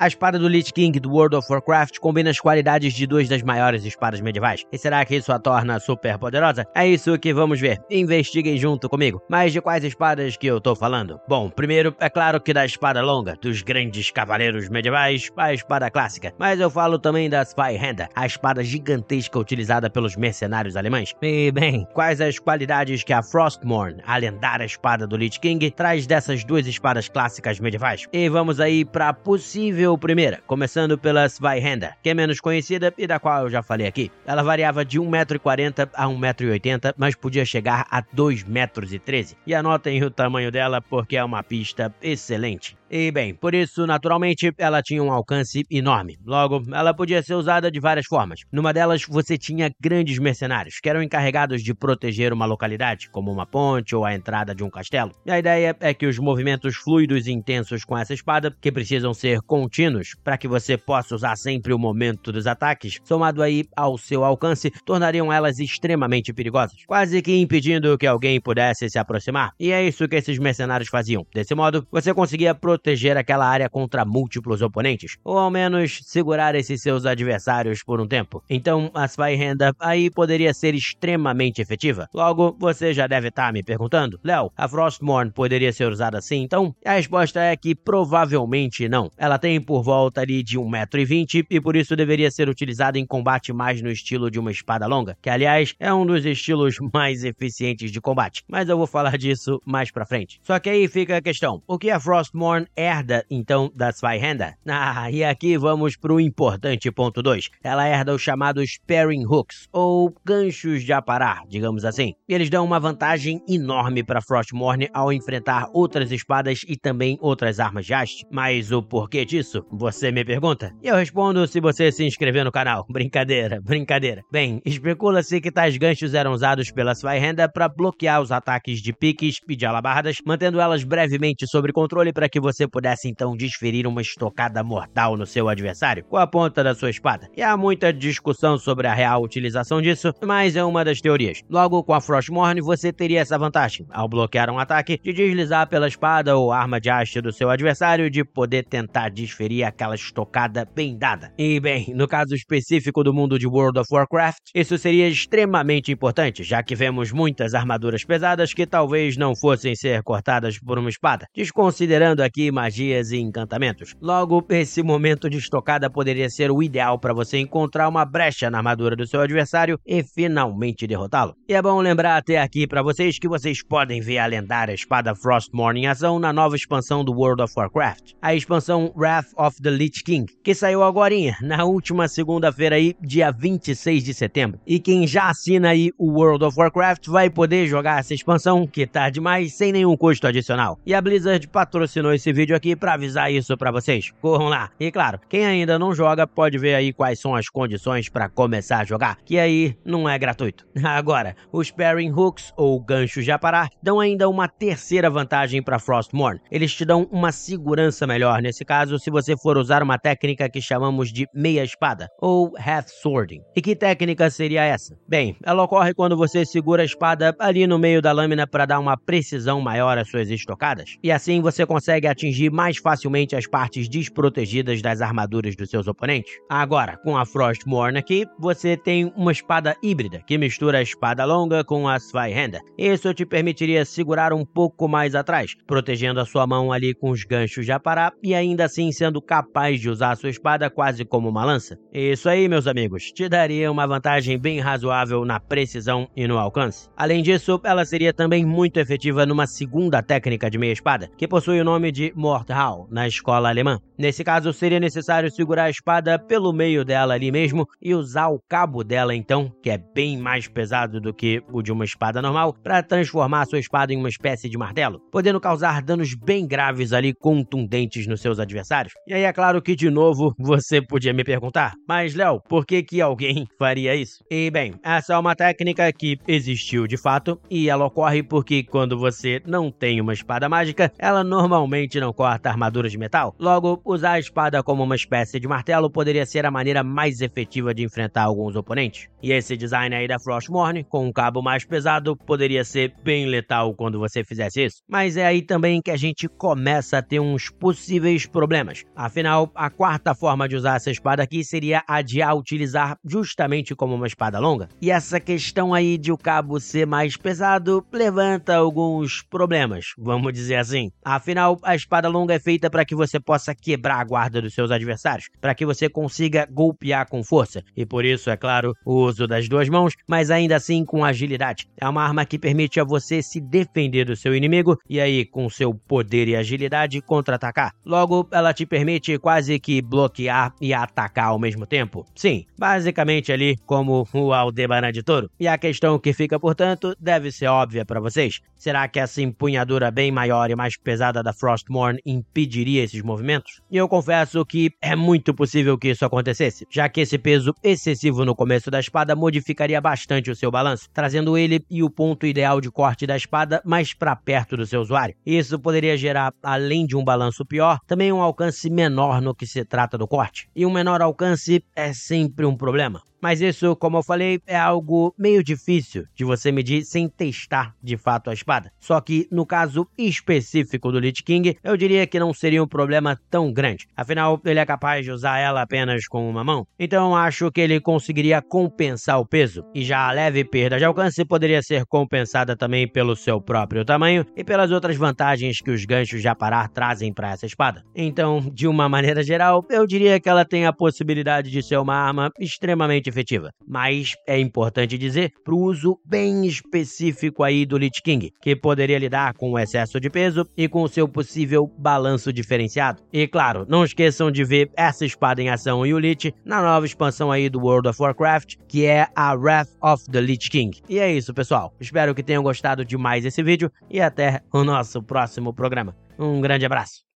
A espada do Lich King do World of Warcraft combina as qualidades de duas das maiores espadas medievais. E será que isso a torna super poderosa? É isso que vamos ver. Investiguem junto comigo. Mas de quais espadas que eu tô falando? Bom, primeiro, é claro que da espada longa, dos grandes cavaleiros medievais, a espada clássica. Mas eu falo também da Zweihander, a espada gigantesca utilizada pelos mercenários alemães. E bem, quais as qualidades que a Frostmourne, a lendária espada do Lich King, traz dessas duas espadas clássicas medievais? E vamos aí para possível primeira, começando pela Zweihander, que é menos conhecida e da qual eu já falei aqui. Ela variava de 1,40m a 1,80m, mas podia chegar a 2,13m. E anotem o tamanho dela porque é uma pista excelente. E bem, por isso, naturalmente, ela tinha um alcance enorme. Logo, ela podia ser usada de várias formas. Numa delas, você tinha grandes mercenários que eram encarregados de proteger uma localidade, como uma ponte ou a entrada de um castelo. E a ideia é que os movimentos fluidos e intensos com essa espada, que precisam ser contínuos para que você possa usar sempre o momento dos ataques, somado aí ao seu alcance, tornariam elas extremamente perigosas, quase que impedindo que alguém pudesse se aproximar. E é isso que esses mercenários faziam. Desse modo, você conseguia proteger proteger aquela área contra múltiplos oponentes, ou ao menos segurar esses seus adversários por um tempo. Então, a Spy Renda aí poderia ser extremamente efetiva. Logo, você já deve estar tá me perguntando, Léo, a Frostmourne poderia ser usada assim então? A resposta é que provavelmente não. Ela tem por volta ali de 1,20m e por isso deveria ser utilizada em combate mais no estilo de uma espada longa, que aliás é um dos estilos mais eficientes de combate. Mas eu vou falar disso mais pra frente. Só que aí fica a questão: o que a Frostmourne herda então da Zweihander. Ah, e aqui vamos para o importante ponto 2. Ela herda os chamados pairing hooks, ou ganchos de aparar, digamos assim. E eles dão uma vantagem enorme para Frostmourne ao enfrentar outras espadas e também outras armas de haste. Mas o porquê disso? Você me pergunta? E eu respondo se você se inscrever no canal. Brincadeira, brincadeira. Bem, especula-se que tais ganchos eram usados pela Zweihander para bloquear os ataques de piques e de alabardas, mantendo elas brevemente sob controle para que você você pudesse então desferir uma estocada mortal no seu adversário com a ponta da sua espada. E há muita discussão sobre a real utilização disso, mas é uma das teorias. Logo, com a Frostmourne, você teria essa vantagem, ao bloquear um ataque, de deslizar pela espada ou arma de haste do seu adversário de poder tentar desferir aquela estocada bem dada. E bem, no caso específico do mundo de World of Warcraft, isso seria extremamente importante, já que vemos muitas armaduras pesadas que talvez não fossem ser cortadas por uma espada, desconsiderando aqui magias e encantamentos. Logo, esse momento de estocada poderia ser o ideal para você encontrar uma brecha na armadura do seu adversário e finalmente derrotá-lo. E é bom lembrar até aqui para vocês que vocês podem ver a lendária espada Frostmourne em ação na nova expansão do World of Warcraft, a expansão Wrath of the Lich King, que saiu agora na última segunda-feira aí, dia 26 de setembro. E quem já assina aí o World of Warcraft vai poder jogar essa expansão, que tá demais, sem nenhum custo adicional. E a Blizzard patrocinou esse vídeo aqui para avisar isso para vocês. Corram lá. E claro, quem ainda não joga pode ver aí quais são as condições para começar a jogar, que aí não é gratuito. Agora, os pairing hooks ou ganchos de aparar dão ainda uma terceira vantagem para Frostmourne. Eles te dão uma segurança melhor nesse caso se você for usar uma técnica que chamamos de meia espada ou half swording. E que técnica seria essa? Bem, ela ocorre quando você segura a espada ali no meio da lâmina para dar uma precisão maior às suas estocadas. E assim você consegue atingir atingir mais facilmente as partes desprotegidas das armaduras dos seus oponentes. Agora, com a Frostmourne aqui, você tem uma espada híbrida que mistura a espada longa com a Zweihander. Isso te permitiria segurar um pouco mais atrás, protegendo a sua mão ali com os ganchos de aparar e ainda assim sendo capaz de usar a sua espada quase como uma lança. Isso aí, meus amigos, te daria uma vantagem bem razoável na precisão e no alcance. Além disso, ela seria também muito efetiva numa segunda técnica de meia espada, que possui o nome de Mordhau, na escola alemã. Nesse caso, seria necessário segurar a espada pelo meio dela ali mesmo e usar o cabo dela, então, que é bem mais pesado do que o de uma espada normal, para transformar sua espada em uma espécie de martelo, podendo causar danos bem graves ali contundentes nos seus adversários. E aí é claro que, de novo, você podia me perguntar, mas Léo, por que que alguém faria isso? E bem, essa é uma técnica que existiu de fato e ela ocorre porque quando você não tem uma espada mágica, ela normalmente não corta armaduras de metal. Logo, usar a espada como uma espécie de martelo poderia ser a maneira mais efetiva de enfrentar alguns oponentes. E esse design aí da Frostmourne, com um cabo mais pesado, poderia ser bem letal quando você fizesse isso. Mas é aí também que a gente começa a ter uns possíveis problemas. Afinal, a quarta forma de usar essa espada aqui seria a de a utilizar justamente como uma espada longa. E essa questão aí de o cabo ser mais pesado levanta alguns problemas, vamos dizer assim. Afinal, a espada longa é feita para que você possa quebrar a guarda dos seus adversários, para que você consiga golpear com força. E por isso, é claro, o uso das duas mãos, mas ainda assim com agilidade. É uma arma que permite a você se defender do seu inimigo e aí, com seu poder e agilidade, contra-atacar. Logo, ela te permite quase que bloquear e atacar ao mesmo tempo. Sim, basicamente ali como o Aldebaran de Touro. E a questão que fica, portanto, deve ser óbvia para vocês. Será que essa empunhadura bem maior e mais pesada da Frostmourne impediria esses movimentos? E eu confesso que é muito possível que isso acontecesse, já que esse peso excessivo no começo da espada modificaria bastante o seu balanço, trazendo ele e o ponto ideal de corte da espada mais para perto do seu usuário. Isso poderia gerar, além de um balanço pior, também um alcance menor no que se trata do corte. E um menor alcance é sempre um problema. Mas isso, como eu falei, é algo meio difícil de você medir sem testar de fato a espada. Só que no caso específico do Lich King, eu diria que não seria um problema tão grande. Afinal, ele é capaz de usar ela apenas com uma mão. Então acho que ele conseguiria compensar o peso. E já a leve perda de alcance poderia ser compensada também pelo seu próprio tamanho e pelas outras vantagens que os ganchos de aparar trazem para essa espada. Então, de uma maneira geral, eu diria que ela tem a possibilidade de ser uma arma extremamente efetiva. Mas é importante dizer para o uso bem específico aí do Lich King, que poderia lidar com o excesso de peso e com o seu possível balanço diferenciado. E claro, não esqueçam de ver essa espada em ação e o Lich na nova expansão aí do World of Warcraft, que é a Wrath of the Lich King. E é isso, pessoal. Espero que tenham gostado demais desse vídeo e até o nosso próximo programa. Um grande abraço.